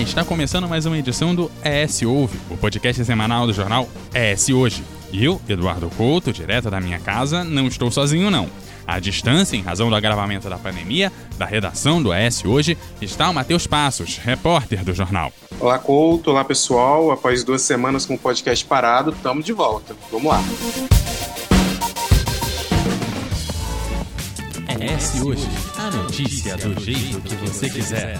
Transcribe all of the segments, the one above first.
Olá, está começando mais uma edição do ES Ouve, o podcast semanal do jornal ES Hoje. E eu, Eduardo Couto, direto da minha casa, não estou sozinho não. À distância, em razão do agravamento da pandemia, da redação do ES Hoje, está o Matheus Passos, repórter do jornal. Olá, Couto. Olá, pessoal. Após duas semanas com o podcast parado, estamos de volta. Vamos lá. ES Hoje, a notícia do jeito que você quiser.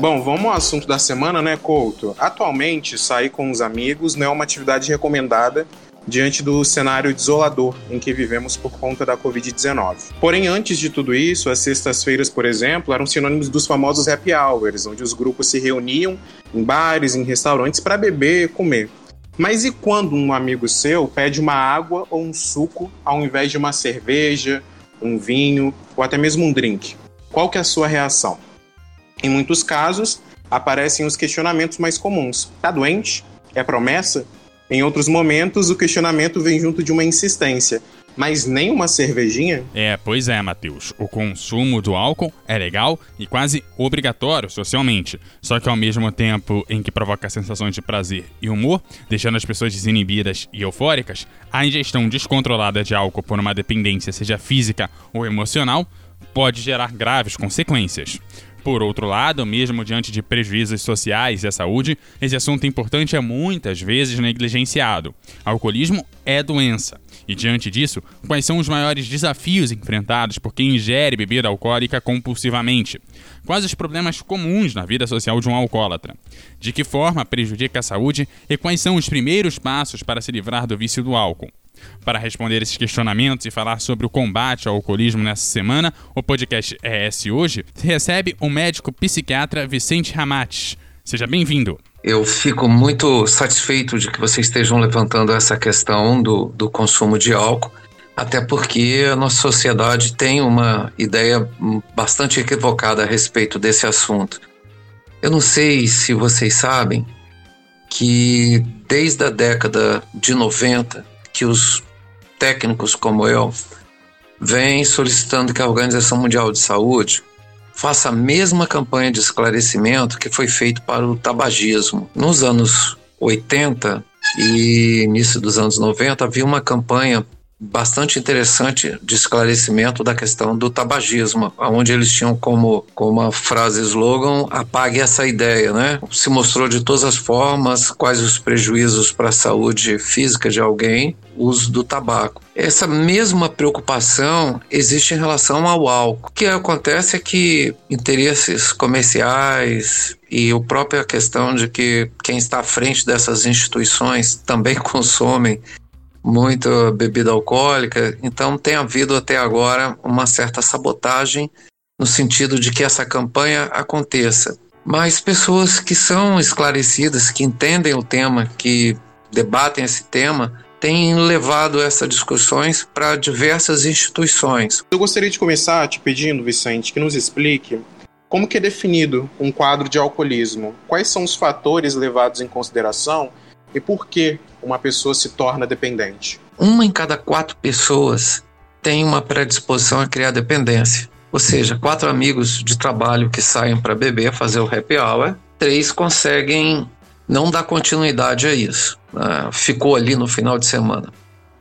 Bom, vamos ao assunto da semana, né, Couto? Atualmente, sair com os amigos não é uma atividade recomendada diante do cenário desolador em que vivemos por conta da Covid-19. Porém, antes de tudo isso, as sextas-feiras, por exemplo, eram sinônimos dos famosos happy hours, onde os grupos se reuniam em bares, em restaurantes para beber e comer. Mas e quando um amigo seu pede uma água ou um suco ao invés de uma cerveja, um vinho ou até mesmo um drink? Qual que é a sua reação? Em muitos casos, aparecem os questionamentos mais comuns. Tá doente? É promessa? Em outros momentos, o questionamento vem junto de uma insistência. Mas nem uma cervejinha? É, pois é, Matheus. O consumo do álcool é legal e quase obrigatório socialmente. Só que ao mesmo tempo em que provoca sensações de prazer e humor, deixando as pessoas desinibidas e eufóricas, a ingestão descontrolada de álcool por uma dependência, seja física ou emocional, pode gerar graves consequências. Por outro lado, mesmo diante de prejuízos sociais e à saúde, esse assunto importante é muitas vezes negligenciado. Alcoolismo é doença. E diante disso, quais são os maiores desafios enfrentados por quem ingere bebida alcoólica compulsivamente? Quais os problemas comuns na vida social de um alcoólatra? De que forma prejudica a saúde e quais são os primeiros passos para se livrar do vício do álcool? Para responder esses questionamentos e falar sobre o combate ao alcoolismo nessa semana, o podcast ES Hoje recebe o médico psiquiatra Vicente Ramates. Seja bem-vindo. Eu fico muito satisfeito de que vocês estejam levantando essa questão do, do consumo de álcool, até porque a nossa sociedade tem uma ideia bastante equivocada a respeito desse assunto. Eu não sei se vocês sabem que desde a década de 90 que os técnicos como eu vêm solicitando que a Organização Mundial de Saúde faça a mesma campanha de esclarecimento que foi feito para o tabagismo. Nos anos 80 e início dos anos 90 havia uma campanha bastante interessante de esclarecimento da questão do tabagismo, onde eles tinham como, como a frase slogan apague essa ideia, né? Se mostrou de todas as formas quais os prejuízos para a saúde física de alguém, uso do tabaco. Essa mesma preocupação existe em relação ao álcool. O que acontece é que interesses comerciais e a própria questão de que quem está à frente dessas instituições também consomem muita bebida alcoólica, então tem havido até agora uma certa sabotagem no sentido de que essa campanha aconteça. Mas pessoas que são esclarecidas, que entendem o tema, que debatem esse tema, têm levado essas discussões para diversas instituições. Eu gostaria de começar te pedindo, Vicente, que nos explique como que é definido um quadro de alcoolismo, quais são os fatores levados em consideração e por que uma pessoa se torna dependente? Uma em cada quatro pessoas tem uma predisposição a criar dependência. Ou seja, quatro amigos de trabalho que saem para beber, fazer o happy hour, três conseguem não dar continuidade a isso. Né? Ficou ali no final de semana.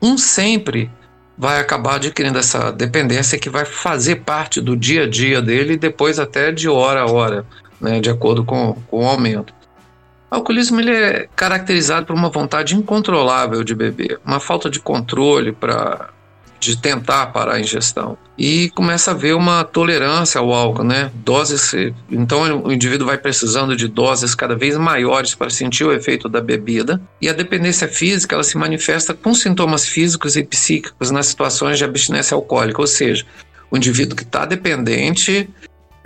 Um sempre vai acabar adquirindo essa dependência que vai fazer parte do dia a dia dele e depois até de hora a hora, né? de acordo com, com o aumento. O alcoolismo ele é caracterizado por uma vontade incontrolável de beber, uma falta de controle para de tentar parar a ingestão. E começa a haver uma tolerância ao álcool, né? Doses, então o indivíduo vai precisando de doses cada vez maiores para sentir o efeito da bebida. E a dependência física, ela se manifesta com sintomas físicos e psíquicos nas situações de abstinência alcoólica, ou seja, o indivíduo que está dependente,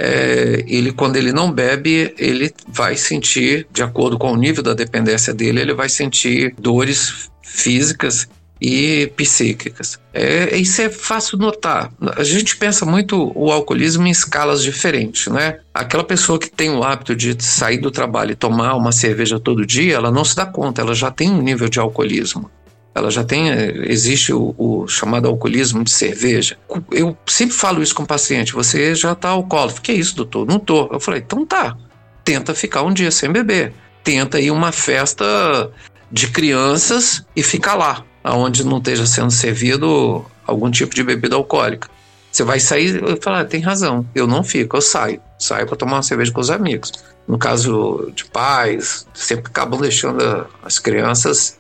é, ele quando ele não bebe, ele vai sentir, de acordo com o nível da dependência dele, ele vai sentir dores físicas e psíquicas. É, isso é fácil notar. A gente pensa muito o alcoolismo em escalas diferentes, né? Aquela pessoa que tem o hábito de sair do trabalho e tomar uma cerveja todo dia, ela não se dá conta, ela já tem um nível de alcoolismo. Ela já tem, existe o, o, chamado alcoolismo de cerveja. Eu sempre falo isso com o paciente, você já está alcoólatra. Que é isso, doutor? Não tô. Eu falei, então tá, tenta ficar um dia sem beber. Tenta ir uma festa de crianças e fica lá, aonde não esteja sendo servido algum tipo de bebida alcoólica. Você vai sair e falar, ah, tem razão, eu não fico, eu saio. Saio para tomar uma cerveja com os amigos. No caso de pais, sempre acabam deixando as crianças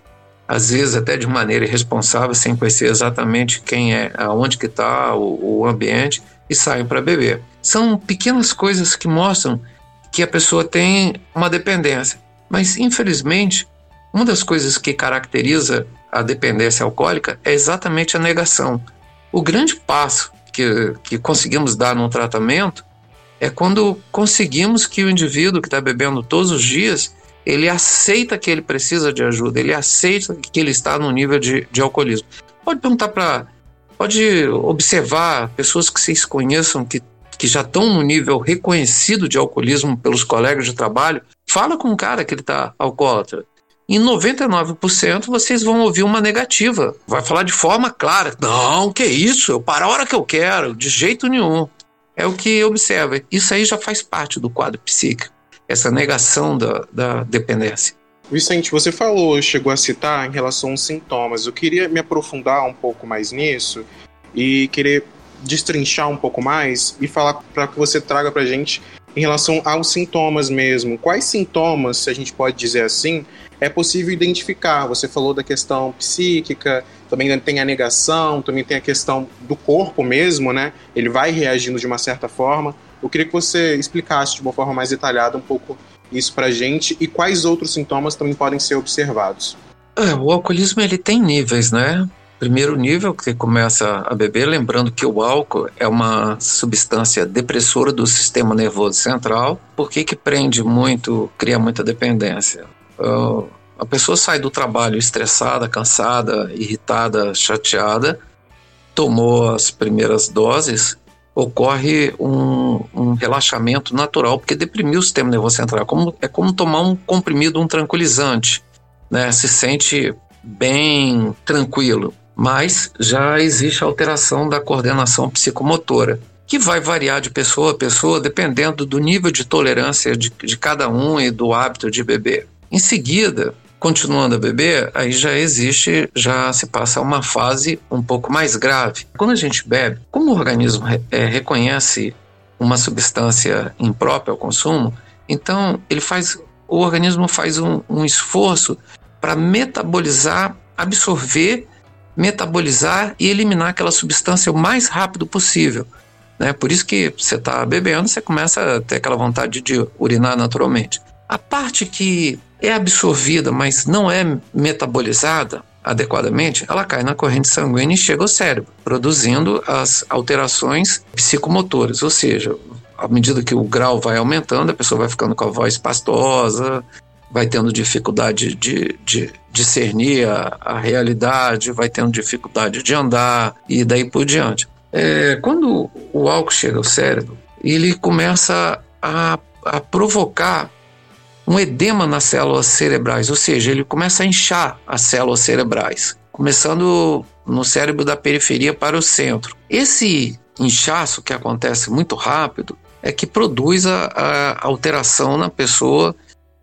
às vezes até de maneira irresponsável, sem conhecer exatamente quem é, aonde que está o, o ambiente e saem para beber. São pequenas coisas que mostram que a pessoa tem uma dependência. Mas infelizmente, uma das coisas que caracteriza a dependência alcoólica é exatamente a negação. O grande passo que, que conseguimos dar no tratamento é quando conseguimos que o indivíduo que está bebendo todos os dias ele aceita que ele precisa de ajuda, ele aceita que ele está no nível de, de alcoolismo. Pode perguntar para. Pode observar pessoas que vocês conheçam que, que já estão no nível reconhecido de alcoolismo pelos colegas de trabalho. Fala com um cara que ele está alcoólatra. Em 99% vocês vão ouvir uma negativa. Vai falar de forma clara. Não, que isso, eu paro a hora que eu quero, de jeito nenhum. É o que observa. Isso aí já faz parte do quadro psíquico essa negação da, da dependência. Vicente, você falou, chegou a citar em relação aos sintomas. Eu queria me aprofundar um pouco mais nisso e querer destrinchar um pouco mais e falar para que você traga para gente em relação aos sintomas mesmo. Quais sintomas, se a gente pode dizer assim, é possível identificar? Você falou da questão psíquica, também tem a negação, também tem a questão do corpo mesmo, né? Ele vai reagindo de uma certa forma. Eu queria que você explicasse de uma forma mais detalhada um pouco isso para gente e quais outros sintomas também podem ser observados. É, o alcoolismo ele tem níveis, né? Primeiro nível que começa a beber, lembrando que o álcool é uma substância depressora do sistema nervoso central. Por que que prende muito, cria muita dependência? Uh, a pessoa sai do trabalho estressada, cansada, irritada, chateada, tomou as primeiras doses, ocorre um, um, relaxamento natural, porque deprimiu o sistema nervoso central. É como, é como tomar um comprimido, um tranquilizante. Né? Se sente bem tranquilo. Mas já existe alteração da coordenação psicomotora, que vai variar de pessoa a pessoa, dependendo do nível de tolerância de, de cada um e do hábito de beber. Em seguida, continuando a beber, aí já existe, já se passa uma fase um pouco mais grave. Quando a gente bebe, como o organismo é, reconhece uma substância imprópria ao consumo, então ele faz, o organismo faz um, um esforço para metabolizar, absorver, metabolizar e eliminar aquela substância o mais rápido possível. Né? Por isso que você está bebendo, você começa a ter aquela vontade de urinar naturalmente. A parte que é absorvida, mas não é metabolizada adequadamente, ela cai na corrente sanguínea e chega ao cérebro, produzindo as alterações psicomotoras, ou seja, à medida que o grau vai aumentando, a pessoa vai ficando com a voz pastosa, vai tendo dificuldade de, de discernir a, a, realidade, vai tendo dificuldade de andar e daí por diante. É, quando o álcool chega ao cérebro, ele começa a, a provocar um edema nas células cerebrais, ou seja, ele começa a inchar as células cerebrais, começando no cérebro da periferia para o centro. Esse inchaço que acontece muito rápido é que produz a, a alteração na pessoa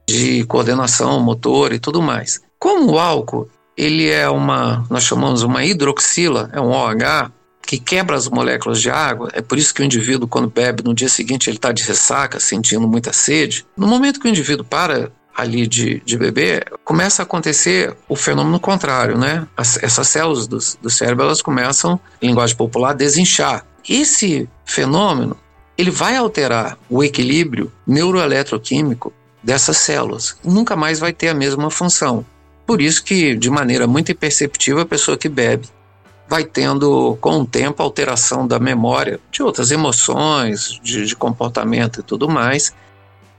de coordenação motor e tudo mais. Como o álcool ele é uma, nós chamamos uma hidroxila, é um OH, que quebra as moléculas de água. É por isso que o indivíduo, quando bebe, no dia seguinte ele está de ressaca, sentindo muita sede. No momento que o indivíduo para ali de, de beber, começa a acontecer o fenômeno contrário, né? As, essas células do, do cérebro elas começam, em linguagem popular, a desinchar. Esse fenômeno ele vai alterar o equilíbrio neuroeletroquímico dessas células. Nunca mais vai ter a mesma função. Por isso que, de maneira muito imperceptível, a pessoa que bebe vai tendo, com o tempo, alteração da memória, de outras emoções, de, de comportamento e tudo mais.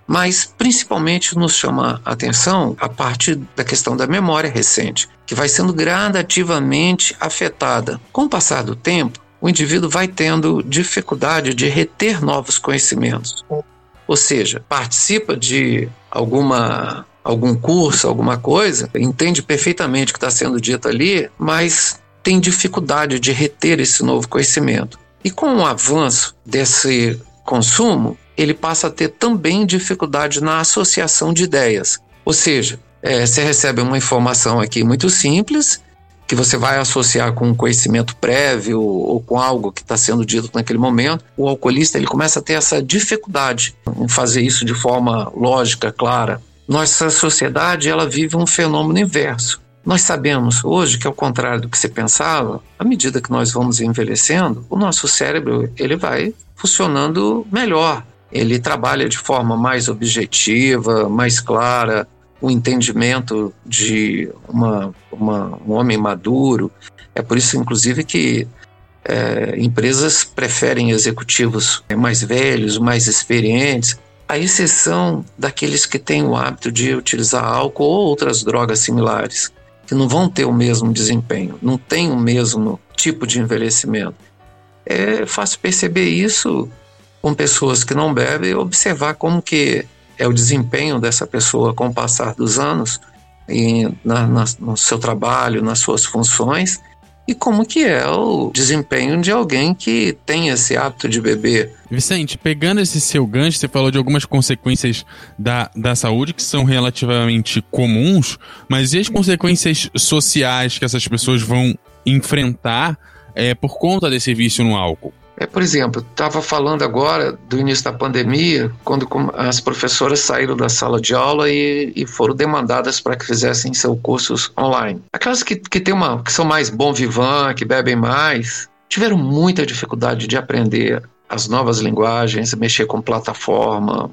Mas principalmente nos chama a atenção a parte da questão da memória recente, que vai sendo gradativamente afetada. Com o passar do tempo, o indivíduo vai tendo dificuldade de reter novos conhecimentos. Ou seja, participa de alguma algum curso, alguma coisa, entende perfeitamente o que está sendo dito ali, mas tem dificuldade de reter esse novo conhecimento. E com o avanço desse consumo, ele passa a ter também dificuldade na associação de ideias. Ou seja, é, você recebe uma informação aqui muito simples, que você vai associar com um conhecimento prévio ou com algo que está sendo dito naquele momento, o alcoolista ele começa a ter essa dificuldade em fazer isso de forma lógica, clara. Nossa sociedade ela vive um fenômeno inverso. Nós sabemos hoje que, ao contrário do que se pensava, à medida que nós vamos envelhecendo, o nosso cérebro ele vai funcionando melhor. Ele trabalha de forma mais objetiva, mais clara, o entendimento de uma, uma, um homem maduro. É por isso, inclusive, que é, empresas preferem executivos mais velhos, mais experientes, à exceção daqueles que têm o hábito de utilizar álcool ou outras drogas similares que não vão ter o mesmo desempenho, não tem o mesmo tipo de envelhecimento. É fácil perceber isso com pessoas que não bebem observar como que é o desempenho dessa pessoa com o passar dos anos e na, na, no seu trabalho, nas suas funções e como que é o desempenho de alguém que tem esse hábito de beber. Vicente, pegando esse seu gancho, você falou de algumas consequências da, da saúde que são relativamente comuns, mas e as consequências sociais que essas pessoas vão enfrentar é, por conta desse vício no álcool? É, por exemplo, estava falando agora do início da pandemia, quando as professoras saíram da sala de aula e, e foram demandadas para que fizessem seus cursos online. Aquelas que, que, tem uma, que são mais bom vivant, que bebem mais, tiveram muita dificuldade de aprender as novas linguagens, mexer com plataforma,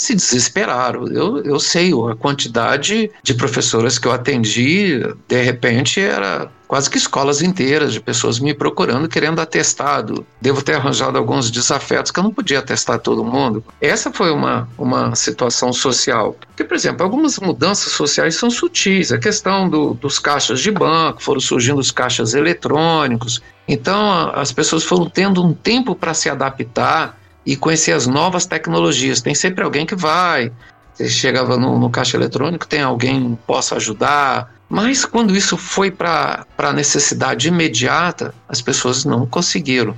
se desesperaram. Eu, eu sei a quantidade de professoras que eu atendi, de repente era quase que escolas inteiras de pessoas me procurando querendo atestado. Devo ter arranjado alguns desafetos que eu não podia atestar todo mundo. Essa foi uma, uma situação social. Porque, por exemplo, algumas mudanças sociais são sutis. A questão do, dos caixas de banco, foram surgindo os caixas eletrônicos. Então, as pessoas foram tendo um tempo para se adaptar e conhecer as novas tecnologias. Tem sempre alguém que vai. Você chegava no, no caixa eletrônico, tem alguém que possa ajudar. Mas quando isso foi para a necessidade imediata, as pessoas não conseguiram.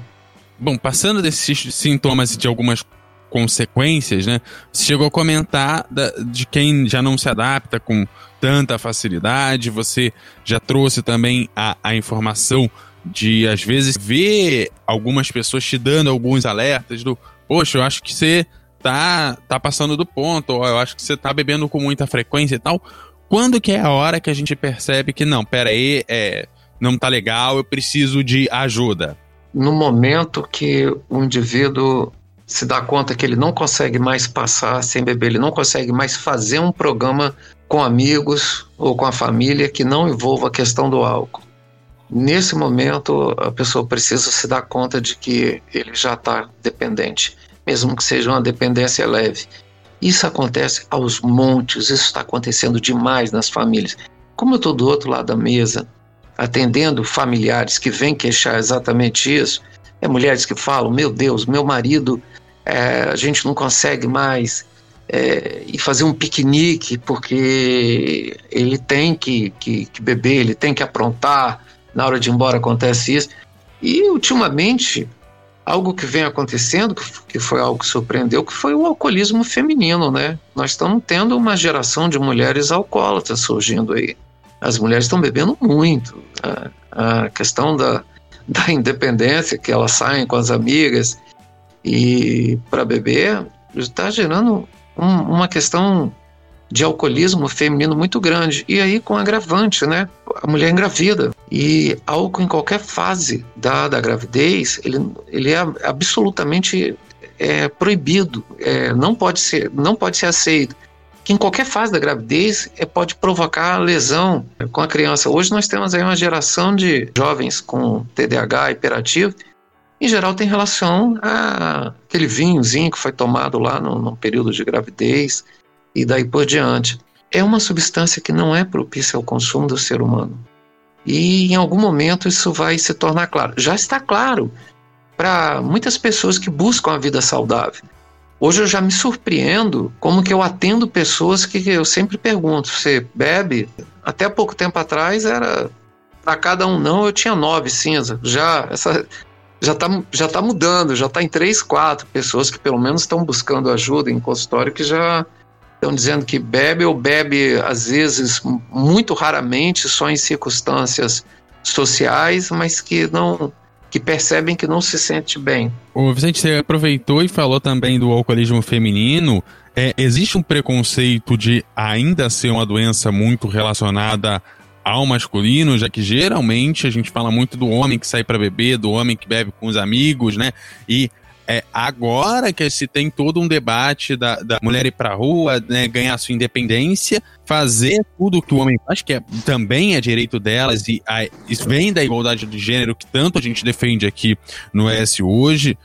Bom, passando desses sintomas e de algumas consequências, né? Você chegou a comentar da, de quem já não se adapta com tanta facilidade. Você já trouxe também a, a informação de, às vezes, ver algumas pessoas te dando alguns alertas do poxa, eu acho que você tá, tá passando do ponto, ou eu acho que você tá bebendo com muita frequência e tal. Quando que é a hora que a gente percebe que não, pera aí, é, não tá legal, eu preciso de ajuda? No momento que o indivíduo se dá conta que ele não consegue mais passar sem beber, ele não consegue mais fazer um programa com amigos ou com a família que não envolva a questão do álcool. Nesse momento, a pessoa precisa se dar conta de que ele já está dependente, mesmo que seja uma dependência leve. Isso acontece aos montes, isso está acontecendo demais nas famílias. Como eu estou do outro lado da mesa, atendendo familiares que vêm queixar exatamente isso, é mulheres que falam: Meu Deus, meu marido, é, a gente não consegue mais é, ir fazer um piquenique porque ele tem que, que, que beber, ele tem que aprontar na hora de ir embora acontece isso. E ultimamente, algo que vem acontecendo, que foi algo que surpreendeu, que foi o alcoolismo feminino, né? Nós estamos tendo uma geração de mulheres alcoólatras surgindo aí. As mulheres estão bebendo muito. A, a questão da, da independência, que elas saem com as amigas e para beber, está gerando um, uma questão de alcoolismo feminino muito grande. E aí com agravante, né? A mulher engravida. E álcool em qualquer fase da, da gravidez, ele, ele é absolutamente é, proibido. É, não, pode ser, não pode ser aceito. Que em qualquer fase da gravidez é, pode provocar lesão com a criança. Hoje nós temos aí uma geração de jovens com TDAH hiperativo em geral tem relação a aquele vinhozinho que foi tomado lá no, no período de gravidez, e daí por diante. É uma substância que não é propícia ao consumo do ser humano. E em algum momento isso vai se tornar claro. Já está claro para muitas pessoas que buscam a vida saudável. Hoje eu já me surpreendo como que eu atendo pessoas que eu sempre pergunto: você bebe? Até pouco tempo atrás era para cada um não, eu tinha nove cinza. Já essa já está já tá mudando, já está em três, quatro pessoas que pelo menos estão buscando ajuda em consultório que já estão dizendo que bebe ou bebe às vezes muito raramente, só em circunstâncias sociais, mas que não que percebem que não se sente bem. O Vicente, você aproveitou e falou também do alcoolismo feminino. É, existe um preconceito de ainda ser uma doença muito relacionada ao masculino, já que geralmente a gente fala muito do homem que sai para beber, do homem que bebe com os amigos, né? E é agora que se tem todo um debate da, da mulher ir pra rua, né, ganhar sua independência, fazer tudo que o homem faz, que é, também é direito delas, e a, isso vem da igualdade de gênero que tanto a gente defende aqui no S hoje,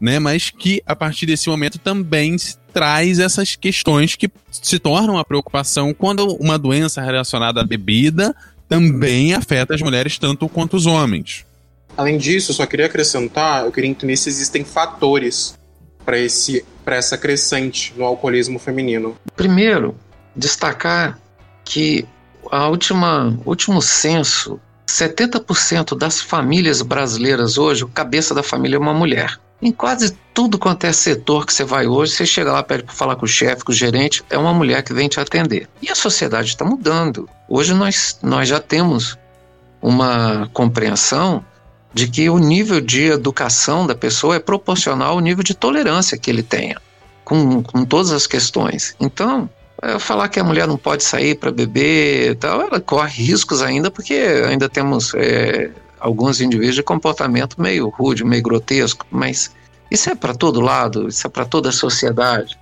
né, mas que a partir desse momento também traz essas questões que se tornam uma preocupação quando uma doença relacionada à bebida também afeta as mulheres tanto quanto os homens. Além disso, eu só queria acrescentar, eu queria entender se existem fatores para esse para essa crescente no alcoolismo feminino. Primeiro, destacar que a última último censo, 70% das famílias brasileiras hoje, o cabeça da família é uma mulher. Em quase tudo quanto é setor que você vai hoje, você chega lá, pede para falar com o chefe, com o gerente, é uma mulher que vem te atender. E a sociedade está mudando. Hoje nós, nós já temos uma compreensão de que o nível de educação da pessoa é proporcional ao nível de tolerância que ele tenha com, com todas as questões. Então, é, falar que a mulher não pode sair para beber e tal, ela corre riscos ainda, porque ainda temos é, alguns indivíduos de comportamento meio rude, meio grotesco, mas isso é para todo lado, isso é para toda a sociedade.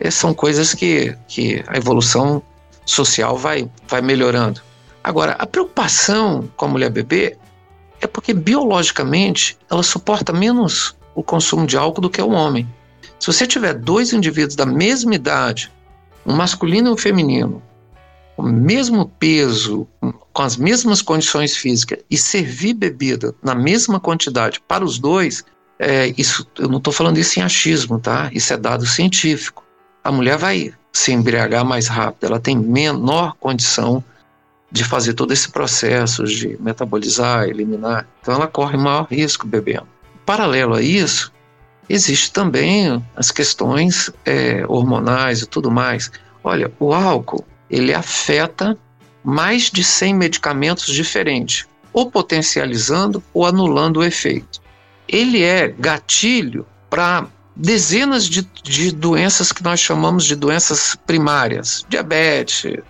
Essas são coisas que, que a evolução social vai, vai melhorando. Agora, a preocupação com a mulher beber é porque biologicamente ela suporta menos o consumo de álcool do que o homem. Se você tiver dois indivíduos da mesma idade, um masculino e um feminino, o mesmo peso, com as mesmas condições físicas e servir bebida na mesma quantidade para os dois, é, isso, eu não estou falando isso em achismo, tá? Isso é dado científico. A mulher vai se embriagar mais rápido, ela tem menor condição de fazer todo esse processo de metabolizar, eliminar. Então ela corre maior risco bebendo. Paralelo a isso, existe também as questões é, hormonais e tudo mais. Olha, o álcool ele afeta mais de 100 medicamentos diferentes, ou potencializando ou anulando o efeito. Ele é gatilho para dezenas de, de doenças que nós chamamos de doenças primárias, diabetes,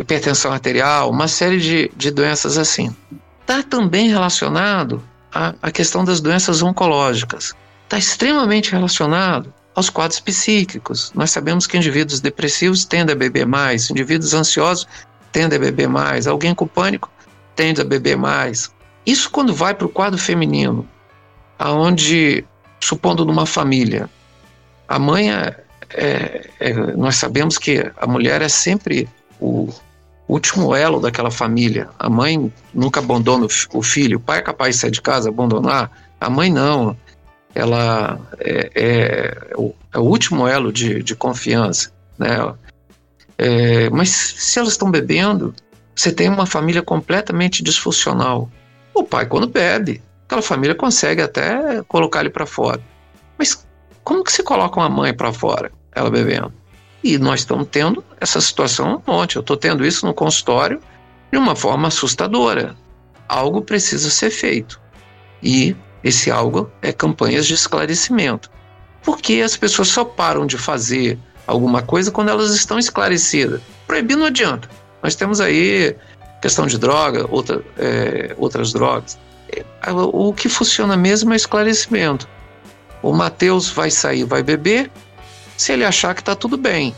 hipertensão arterial, uma série de, de doenças assim. Está também relacionado à, à questão das doenças oncológicas. Está extremamente relacionado aos quadros psíquicos. Nós sabemos que indivíduos depressivos tendem a beber mais, indivíduos ansiosos tendem a beber mais, alguém com pânico tende a beber mais. Isso quando vai para o quadro feminino, aonde, supondo numa família, a mãe é, é, é, nós sabemos que a mulher é sempre o, último elo daquela família. A mãe nunca abandona o filho, o pai é capaz de sair de casa, abandonar, a mãe não. Ela é, é, o, é o, último elo de, de confiança. Né? É, mas se elas estão bebendo, você tem uma família completamente disfuncional. O pai, quando bebe, aquela família consegue até colocar ele para fora. Mas como que se coloca uma mãe para fora, ela bebendo? E nós estamos tendo essa situação um monte. Eu estou tendo isso no consultório de uma forma assustadora. Algo precisa ser feito. E esse algo é campanhas de esclarecimento. Porque as pessoas só param de fazer alguma coisa quando elas estão esclarecidas. Proibir não adianta. Nós temos aí questão de droga, outra, é, outras drogas. É, o que funciona mesmo é esclarecimento. O Mateus vai sair, vai beber, se ele achar que está tudo bem.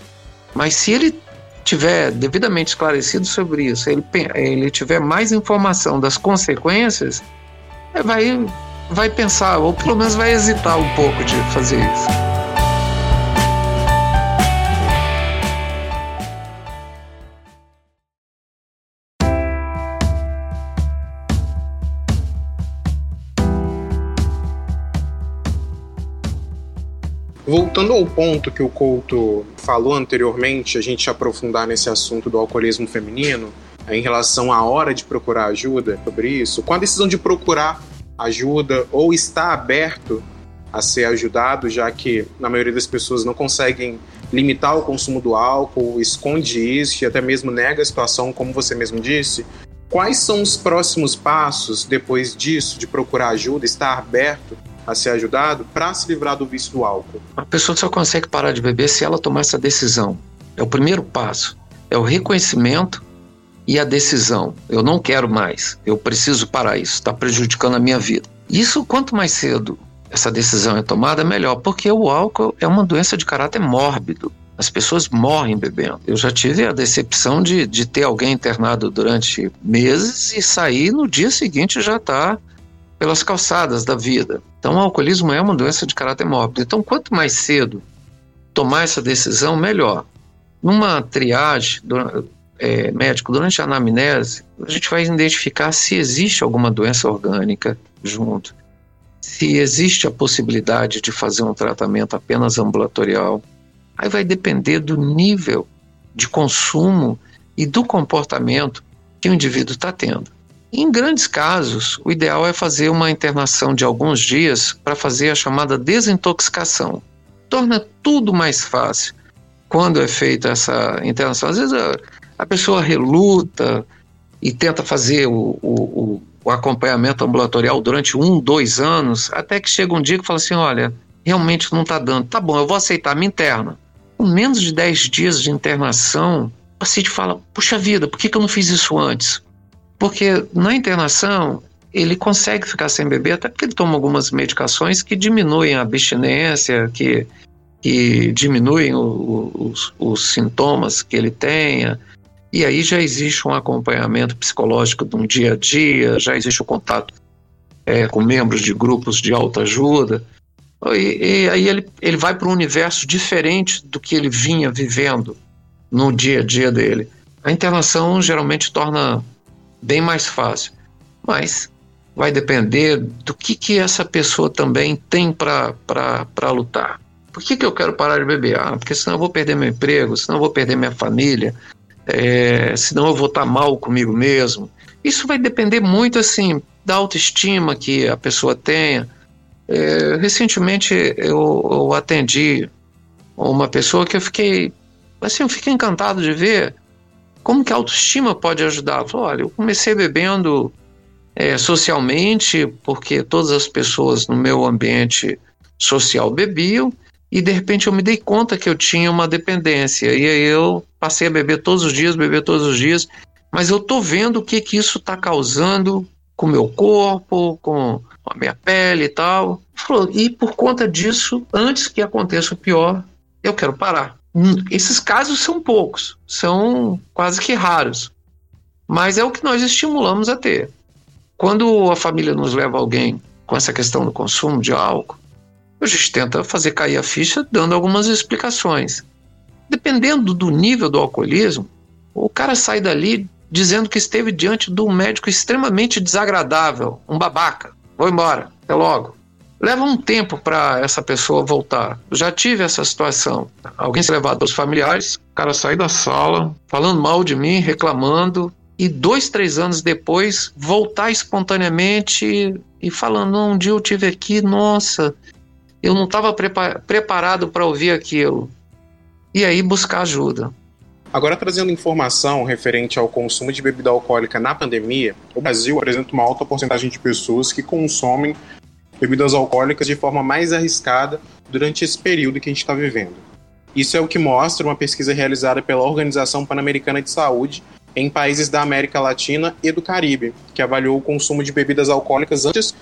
Mas se ele tiver devidamente esclarecido sobre isso, ele, ele tiver mais informação das consequências, vai, vai pensar, ou pelo menos vai hesitar um pouco de fazer isso. Voltando ao ponto que o Couto falou anteriormente, a gente aprofundar nesse assunto do alcoolismo feminino, em relação à hora de procurar ajuda sobre isso, com a decisão de procurar ajuda ou estar aberto a ser ajudado, já que na maioria das pessoas não conseguem limitar o consumo do álcool, esconde isso e até mesmo nega a situação, como você mesmo disse. Quais são os próximos passos depois disso, de procurar ajuda, estar aberto a ser ajudado para se livrar do vício do álcool? A pessoa só consegue parar de beber se ela tomar essa decisão. É o primeiro passo. É o reconhecimento e a decisão. Eu não quero mais. Eu preciso parar isso. Está prejudicando a minha vida. Isso, quanto mais cedo essa decisão é tomada, melhor, porque o álcool é uma doença de caráter mórbido. As pessoas morrem bebendo. Eu já tive a decepção de, de ter alguém internado durante meses e sair no dia seguinte já está pelas calçadas da vida. Então, o alcoolismo é uma doença de caráter mórbido. Então, quanto mais cedo tomar essa decisão, melhor. Numa triagem é, médico, durante a anamnese, a gente vai identificar se existe alguma doença orgânica junto se existe a possibilidade de fazer um tratamento apenas ambulatorial, aí vai depender do nível de consumo e do comportamento que o indivíduo está tendo. Em grandes casos, o ideal é fazer uma internação de alguns dias para fazer a chamada desintoxicação. Torna tudo mais fácil quando é feita essa internação. Às vezes a, pessoa reluta e tenta fazer o, o, o acompanhamento ambulatorial durante um, dois anos, até que chega um dia que fala assim: olha, realmente não está dando. Tá bom, eu vou aceitar, me interna. Com menos de 10 dias de internação, o paciente fala: puxa vida, por que, que eu não fiz isso antes? Porque na internação, ele consegue ficar sem beber, até porque ele toma algumas medicações que diminuem a abstinência, que, que diminuem o, o, os, os sintomas que ele tenha e aí já existe um acompanhamento psicológico de um dia a dia, já existe o contato é, com membros de grupos de autoajuda. E, e aí ele, ele vai para um universo diferente do que ele vinha vivendo no dia a dia dele. A internação geralmente torna bem mais fácil, mas vai depender do que, que essa pessoa também tem para lutar. Por que, que eu quero parar de beber? Ah, porque senão eu vou perder meu emprego, senão eu vou perder minha família, é, senão eu vou estar mal comigo mesmo. Isso vai depender muito assim da autoestima que a pessoa tenha. É, recentemente eu, eu, atendi uma pessoa que eu fiquei assim, eu fiquei encantado de ver como que a autoestima pode ajudar. Falou, olha, eu comecei bebendo é, socialmente porque todas as pessoas no meu ambiente social bebiam e de repente eu me dei conta que eu tinha uma dependência e aí eu passei a beber todos os dias, beber todos os dias, mas eu tô vendo o que que isso está causando com o meu corpo, com a minha pele e tal. E por conta disso, antes que aconteça o pior, eu quero parar. Hum, esses casos são poucos, são quase que raros, mas é o que nós estimulamos a ter. Quando a família nos leva alguém com essa questão do consumo de álcool, a gente tenta fazer cair a ficha dando algumas explicações. Dependendo do nível do alcoolismo, o cara sai dali dizendo que esteve diante de um médico extremamente desagradável, um babaca. Vou embora, até logo. Leva um tempo para essa pessoa voltar. Já tive essa situação. Alguém se levado aos familiares, o cara sai da sala falando mal de mim, reclamando, e dois, três anos depois voltar espontaneamente e falando: um dia eu tive aqui, nossa, eu não estava preparado para ouvir aquilo. E aí buscar ajuda. Agora, trazendo informação referente ao consumo de bebida alcoólica na pandemia, o Brasil apresenta uma alta porcentagem de pessoas que consomem bebidas alcoólicas de forma mais arriscada durante esse período que a gente está vivendo. Isso é o que mostra uma pesquisa realizada pela Organização Pan-Americana de Saúde em países da América Latina e do Caribe, que avaliou o consumo de bebidas alcoólicas antes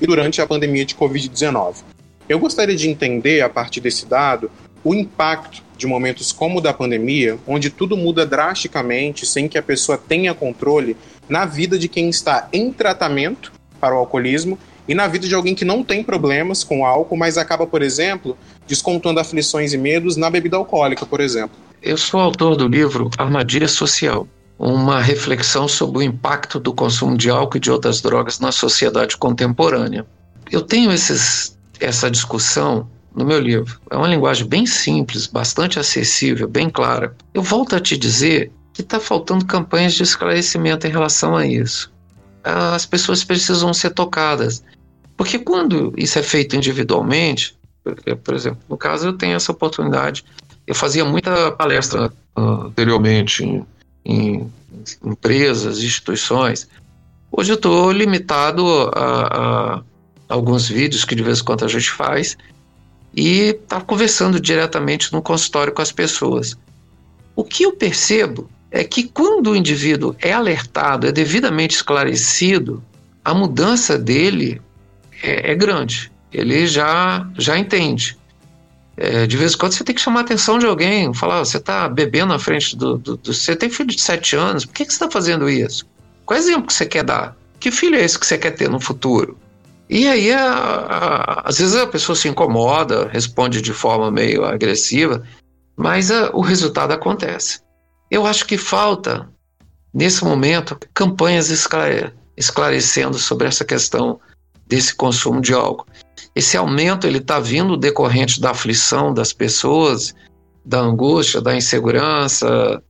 e durante a pandemia de Covid-19. Eu gostaria de entender, a partir desse dado, o impacto de momentos como o da pandemia, onde tudo muda drasticamente sem que a pessoa tenha controle na vida de quem está em tratamento para o alcoolismo e na vida de alguém que não tem problemas com álcool, mas acaba, por exemplo, descontando aflições e medos na bebida alcoólica, por exemplo. Eu sou autor do livro Armadilha Social, uma reflexão sobre o impacto do consumo de álcool e de outras drogas na sociedade contemporânea. Eu tenho esses essa discussão no meu livro. É uma linguagem bem simples, bastante acessível, bem clara. Eu volto a te dizer que está faltando campanhas de esclarecimento em relação a isso. As pessoas precisam ser tocadas. Porque quando isso é feito individualmente, por exemplo, no caso eu tenho essa oportunidade, eu fazia muita palestra uh, anteriormente em, em empresas, instituições. Hoje eu estou limitado a, a, alguns vídeos que de vez em quando a gente faz e tá conversando diretamente no consultório com as pessoas. O que eu percebo é que quando o indivíduo é alertado, é devidamente esclarecido, a mudança dele é, é grande. Ele já, já entende. É, de vez em quando você tem que chamar a atenção de alguém, falar: você está bebendo na frente do, do, do, Você tem filho de 7 anos, por que, que você está fazendo isso? Qual exemplo que você quer dar? Que filho é esse que você quer ter no futuro? E aí, a, a, às vezes a pessoa se incomoda, responde de forma meio agressiva, mas a, o resultado acontece. Eu acho que falta, nesse momento, campanhas esclare, esclarecendo sobre essa questão desse consumo de álcool. Esse aumento ele está vindo decorrente da aflição das pessoas, da angústia, da insegurança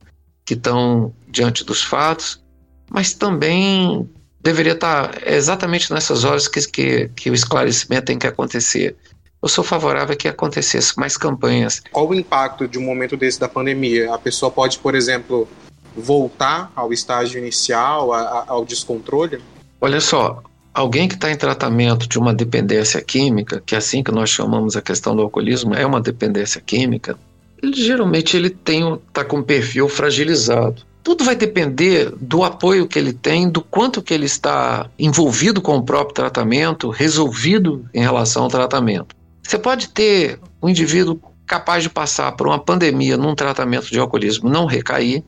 que estão diante dos fatos, mas também deveria estar tá exatamente nessas horas que, que, que o esclarecimento tem que acontecer. Eu sou favorável a que acontecesse mais campanhas. Qual o impacto de um momento desse da pandemia? A pessoa pode, por exemplo, voltar ao estágio inicial, a, a, ao descontrole? Olha só, alguém que está em tratamento de uma dependência química, que é assim que nós chamamos a questão do alcoolismo, é uma dependência química, ele, geralmente ele está com um perfil fragilizado. Tudo vai depender do apoio que ele tem, do quanto que ele está envolvido com o próprio tratamento, resolvido em relação ao tratamento. Você pode ter um indivíduo capaz de passar por uma pandemia num tratamento de alcoolismo não recair,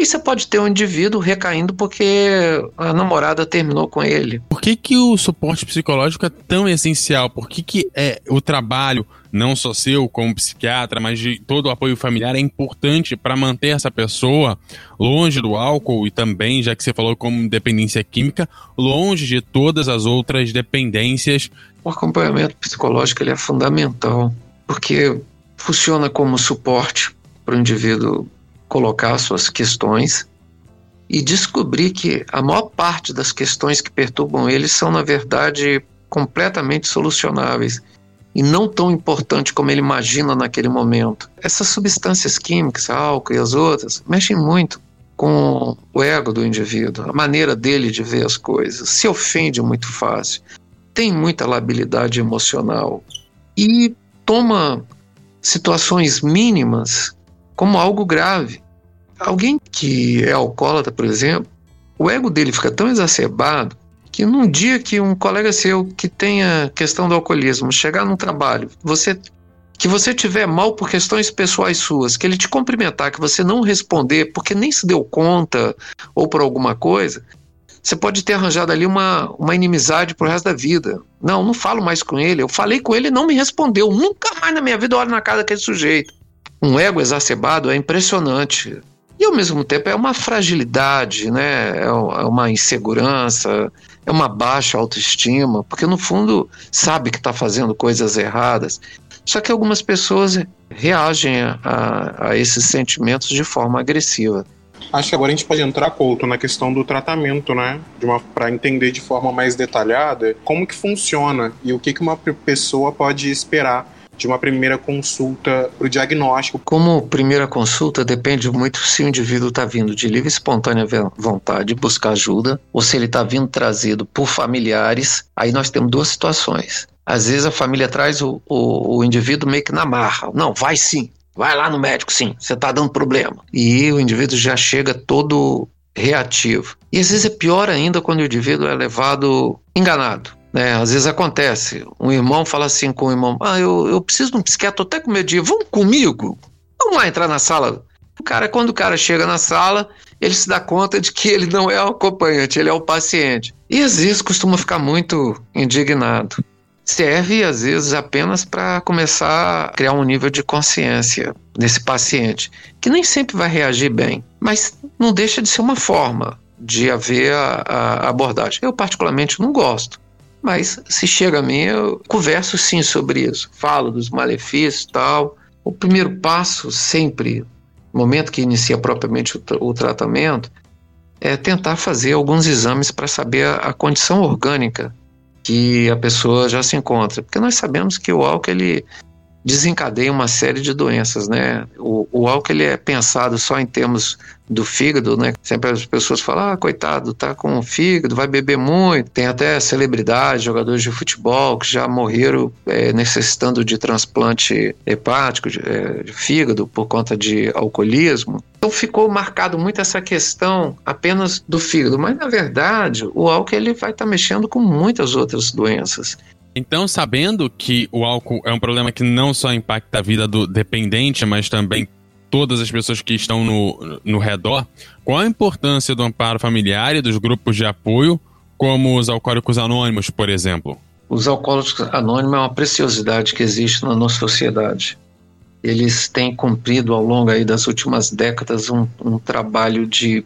e você pode ter um indivíduo recaindo porque a namorada terminou com ele. Por que, que o suporte psicológico é tão essencial? Por que, que é, o trabalho, não só seu como psiquiatra, mas de todo o apoio familiar, é importante para manter essa pessoa longe do álcool e também, já que você falou como dependência química, longe de todas as outras dependências? O acompanhamento psicológico ele é fundamental, porque funciona como suporte para o indivíduo colocar suas questões e descobrir que a maior parte das questões que perturbam ele são, na verdade, completamente solucionáveis e não tão importante como ele imagina naquele momento. Essas substâncias químicas, álcool e as outras, mexem muito com o ego do indivíduo, a maneira dele de ver as coisas, se ofende muito fácil, tem muita labilidade emocional e toma situações mínimas como algo grave. Alguém que é alcoólatra, por exemplo, o ego dele fica tão exacerbado que num dia que um colega seu que tenha questão do alcoolismo chegar num trabalho, você que você tiver mal por questões pessoais suas, que ele te cumprimentar, que você não responder porque nem se deu conta ou por alguma coisa, você pode ter arranjado ali uma, uma inimizade pro resto da vida. Não, não falo mais com ele. Eu falei com ele e não me respondeu. Nunca mais na minha vida eu olho na cara daquele sujeito um ego exacerbado é impressionante. E ao mesmo tempo é uma fragilidade, né? é, é uma insegurança, é uma baixa autoestima, porque no fundo sabe que está fazendo coisas erradas. Só que algumas pessoas reagem a, a esses sentimentos de forma agressiva. Acho que agora a gente pode entrar, Couto, na questão do tratamento, né? Para entender de forma mais detalhada como que funciona e o que, que uma pessoa pode esperar de uma primeira consulta para o diagnóstico. Como primeira consulta, depende muito se o indivíduo está vindo de livre e espontânea vontade buscar ajuda ou se ele está vindo trazido por familiares. Aí nós temos duas situações. Às vezes a família traz o, o, o indivíduo meio que na marra. Não, vai sim, vai lá no médico sim, você está dando problema. E o indivíduo já chega todo reativo. E às vezes é pior ainda quando o indivíduo é levado enganado. Né? Às vezes acontece. Um irmão fala assim com o irmão: Ah, eu, eu preciso de um psiquiatra, até com medo de ir, vamos comigo? Vamos lá entrar na sala. O cara, quando o cara chega na sala, ele se dá conta de que ele não é o acompanhante, ele é o paciente. E às vezes costuma ficar muito indignado. Serve, às vezes, apenas para começar a criar um nível de consciência desse paciente, que nem sempre vai reagir bem, mas não deixa de ser uma forma de haver a, a abordagem. Eu, particularmente, não gosto Mas se chega a mim, eu converso sim sobre isso, falo dos malefícios tal. O primeiro passo, sempre, no momento que inicia propriamente o, tra o tratamento, é tentar fazer alguns exames para saber a, a, condição orgânica que a pessoa já se encontra. Porque nós sabemos que o álcool ele desencadeia uma série de doenças, né? O, o álcool ele é pensado só em termos do fígado, né? Sempre as pessoas falam, ah, coitado, tá com o fígado, vai beber muito. Tem até celebridades, jogadores de futebol que já morreram é, necessitando de transplante hepático, de, é, de fígado, por conta de alcoolismo. Então ficou marcado muito essa questão apenas do fígado, mas na verdade o álcool ele vai estar tá mexendo com muitas outras doenças. Então, sabendo que o álcool é um problema que não só impacta a vida do dependente, mas também todas as pessoas que estão no, no redor, qual a importância do amparo familiar e dos grupos de apoio, como os alcoólicos anônimos, por exemplo? Os alcoólicos anônimos é uma preciosidade que existe na nossa sociedade. Eles têm cumprido ao longo aí das últimas décadas um, um trabalho de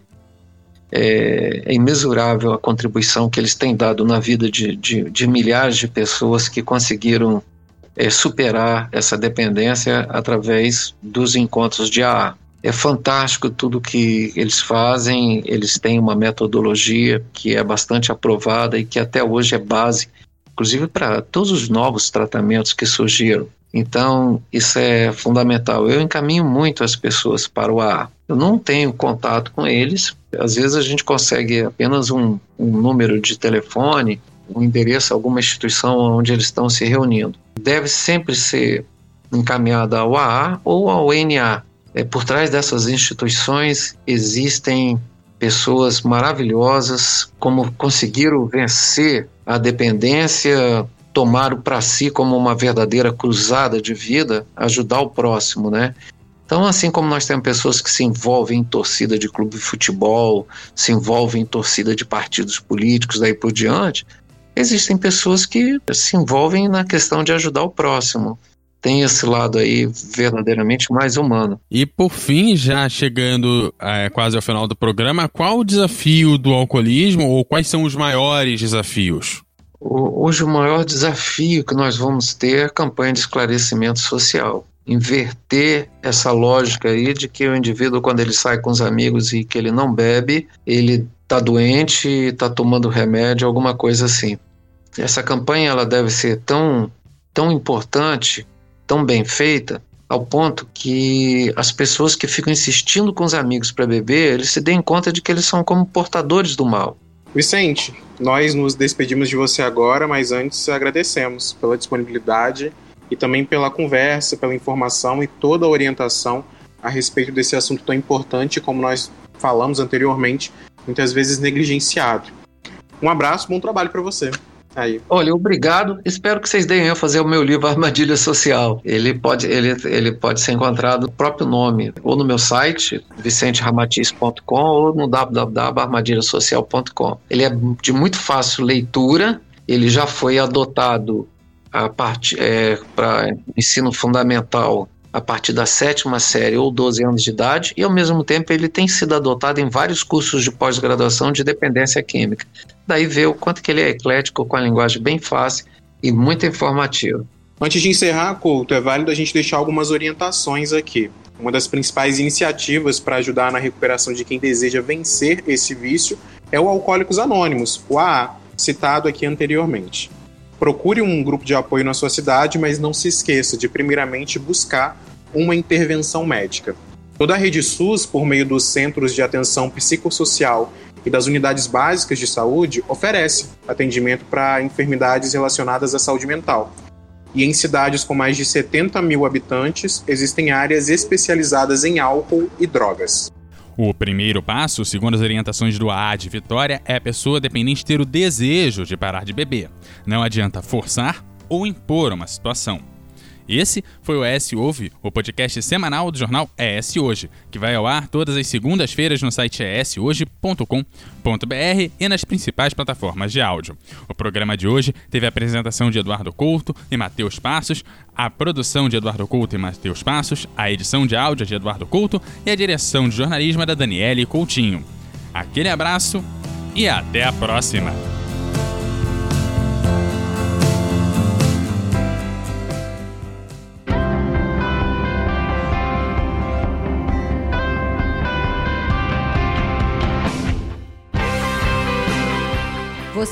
é, é, imensurável a contribuição que eles têm dado na vida de, de, de milhares de pessoas que conseguiram é, superar essa dependência através dos encontros de AA. É fantástico tudo que eles fazem, eles têm uma metodologia que é bastante aprovada e que até hoje é base, inclusive para todos os novos tratamentos que surgiram. Então, isso é fundamental. Eu encaminho muito as pessoas para o AA. Eu não tenho contato com eles, às vezes a gente consegue apenas um, um número de telefone, um endereço, alguma instituição onde eles estão se reunindo. Deve sempre ser encaminhada ao AA ou ao NA. É, por trás dessas instituições existem pessoas maravilhosas, como conseguiram vencer a dependência, tomaram para si como uma verdadeira cruzada de vida, ajudar o próximo, né? Então, assim como nós temos pessoas que se envolvem em torcida de clube de futebol, se envolvem em torcida de partidos políticos, daí por diante, existem pessoas que se envolvem na questão de ajudar o próximo. Tem esse lado aí verdadeiramente mais humano. E por fim, já chegando é, quase ao final do programa, qual o desafio do alcoolismo ou quais são os maiores desafios? Hoje o maior desafio que nós vamos ter é a campanha de esclarecimento social inverter essa lógica aí de que o indivíduo, quando ele sai com os amigos e que ele não bebe, ele está doente, está tomando remédio, alguma coisa assim. Essa campanha ela deve ser tão, tão importante, tão bem feita, ao ponto que as pessoas que ficam insistindo com os amigos para beber, eles se deem conta de que eles são como portadores do mal. Vicente, nós nos despedimos de você agora, mas antes agradecemos pela disponibilidade e também pela conversa, pela informação e toda a orientação a respeito desse assunto tão importante, como nós falamos anteriormente, muitas vezes negligenciado. Um abraço, bom trabalho para você. Aí. Olha, obrigado. Espero que vocês deem a fazer o meu livro Armadilha Social. Ele pode, ele, ele pode ser encontrado no próprio nome, ou no meu site, vicenteramatiz.com, ou no www.armadilhasocial.com. Ele é de muito fácil leitura, ele já foi adotado a parte é, para ensino fundamental a partir da sétima série ou 12 anos de idade, e ao mesmo tempo ele tem sido adotado em vários cursos de pós-graduação de dependência química. Daí vê o quanto que ele é eclético, com a linguagem bem fácil e muito informativa. Antes de encerrar, Couto, é válido a gente deixar algumas orientações aqui. Uma das principais iniciativas para ajudar na recuperação de quem deseja vencer esse vício é o Alcoólicos Anônimos, o AA, citado aqui anteriormente. Procure um grupo de apoio na sua cidade, mas não se esqueça de, primeiramente, buscar uma intervenção médica. Toda a rede SUS, por meio dos centros de atenção psicossocial e das unidades básicas de saúde, oferece atendimento para enfermidades relacionadas à saúde mental. E em cidades com mais de 70 mil habitantes, existem áreas especializadas em álcool e drogas. O primeiro passo, segundo as orientações do AA de Vitória, é a pessoa dependente ter o desejo de parar de beber. Não adianta forçar ou impor uma situação. Esse foi o ES Ouve, o podcast semanal do jornal ES Hoje, que vai ao ar todas as segundas-feiras no site eshoje.com.br e nas principais plataformas de áudio. O programa de hoje teve a apresentação de Eduardo Couto e Matheus Passos, a produção de Eduardo Couto e Matheus Passos, a edição de áudio de Eduardo Couto e a direção de jornalismo da Daniele Coutinho. Aquele abraço e até a próxima!